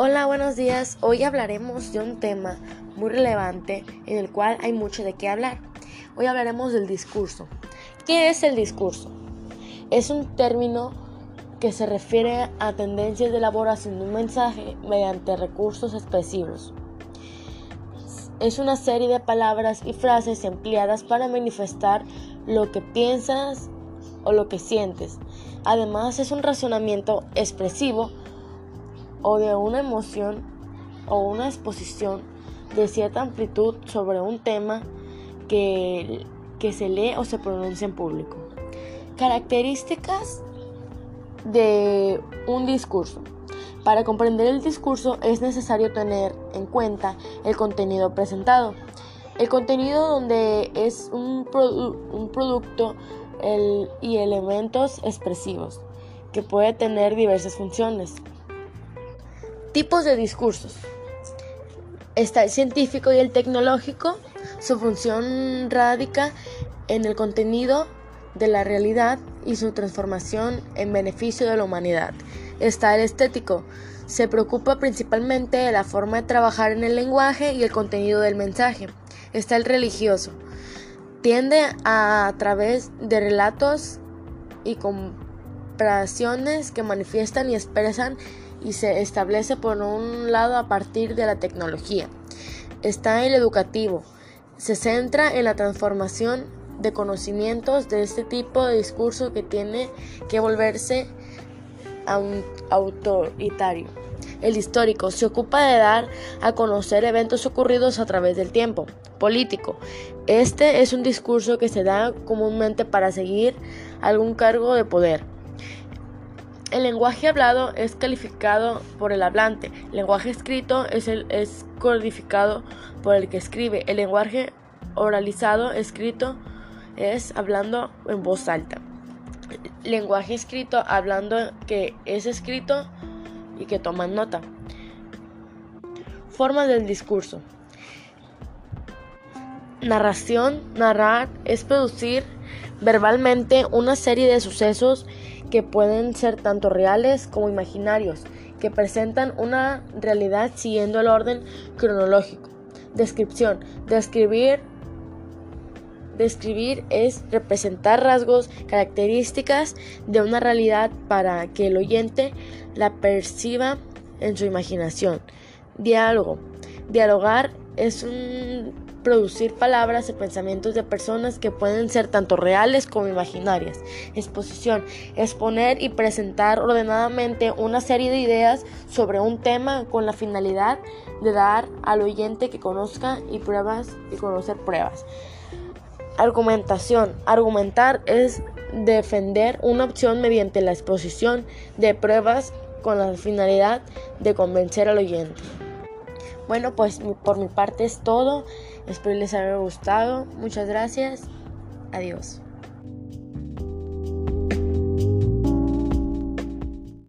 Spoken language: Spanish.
Hola, buenos días. Hoy hablaremos de un tema muy relevante en el cual hay mucho de qué hablar. Hoy hablaremos del discurso. ¿Qué es el discurso? Es un término que se refiere a tendencias de elaboración de un mensaje mediante recursos expresivos. Es una serie de palabras y frases empleadas para manifestar lo que piensas o lo que sientes. Además, es un razonamiento expresivo o de una emoción o una exposición de cierta amplitud sobre un tema que, que se lee o se pronuncia en público. Características de un discurso. Para comprender el discurso es necesario tener en cuenta el contenido presentado. El contenido donde es un, un producto y elementos expresivos que puede tener diversas funciones. Tipos de discursos. Está el científico y el tecnológico. Su función radica en el contenido de la realidad y su transformación en beneficio de la humanidad. Está el estético. Se preocupa principalmente de la forma de trabajar en el lenguaje y el contenido del mensaje. Está el religioso. Tiende a, a través de relatos y comparaciones que manifiestan y expresan y se establece por un lado a partir de la tecnología. Está el educativo. Se centra en la transformación de conocimientos de este tipo de discurso que tiene que volverse autoritario. El histórico se ocupa de dar a conocer eventos ocurridos a través del tiempo. Político. Este es un discurso que se da comúnmente para seguir algún cargo de poder. El lenguaje hablado es calificado por el hablante. El lenguaje escrito es, el, es codificado por el que escribe. El lenguaje oralizado escrito es hablando en voz alta. El lenguaje escrito hablando que es escrito y que toman nota. Forma del discurso. Narración, narrar es producir verbalmente una serie de sucesos que pueden ser tanto reales como imaginarios, que presentan una realidad siguiendo el orden cronológico. Descripción. Describir Describir es representar rasgos, características de una realidad para que el oyente la perciba en su imaginación. Diálogo. Dialogar es un producir palabras y pensamientos de personas que pueden ser tanto reales como imaginarias. Exposición, exponer y presentar ordenadamente una serie de ideas sobre un tema con la finalidad de dar al oyente que conozca y pruebas y conocer pruebas. Argumentación, argumentar es defender una opción mediante la exposición de pruebas con la finalidad de convencer al oyente. Bueno, pues por mi parte es todo. Espero les haya gustado. Muchas gracias. Adiós.